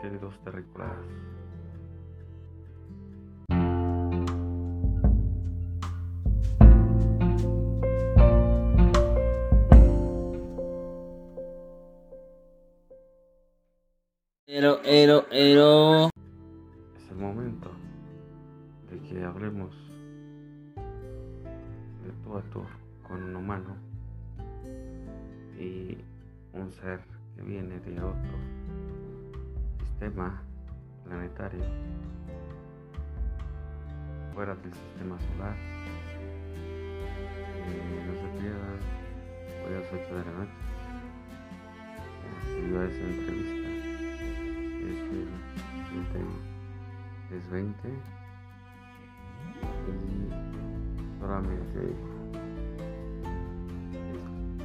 queridos terrícolas. Ero, ero, ero. Es el momento de que hablemos de tú a tú con un humano y un ser que viene de otro sistema planetario fuera del sistema solar. Eh, no se pierdan hoy a las 8 de la noche. Se esa entrevista. Es el 20 y solamente es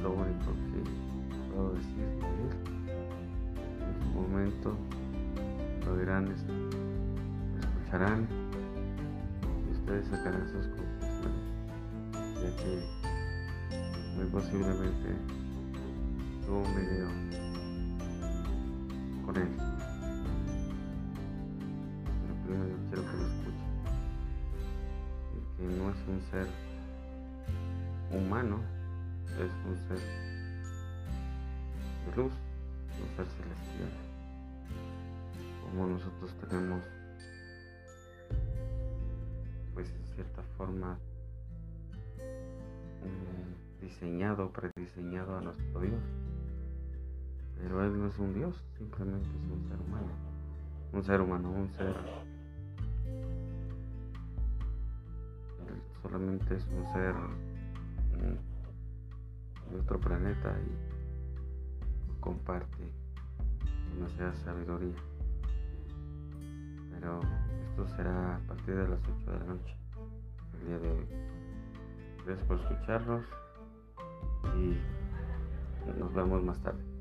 lo único que puedo decir de él. En su momento dirán, lo escucharán. Y ustedes sacarán sus conclusiones, ya que muy posiblemente tuvo un video con él. Pero primero quiero que lo escuchen, que no es un ser humano, es un ser de luz, un ser celestial como nosotros tenemos pues en cierta forma diseñado, prediseñado a nuestro Dios. Pero Él no es un Dios, simplemente es un ser humano. Un ser humano, un ser... Él solamente es un ser mm, de otro planeta y comparte demasiada sabiduría pero esto será a partir de las 8 de la noche, el día de hoy. Gracias por escucharnos y nos vemos más tarde.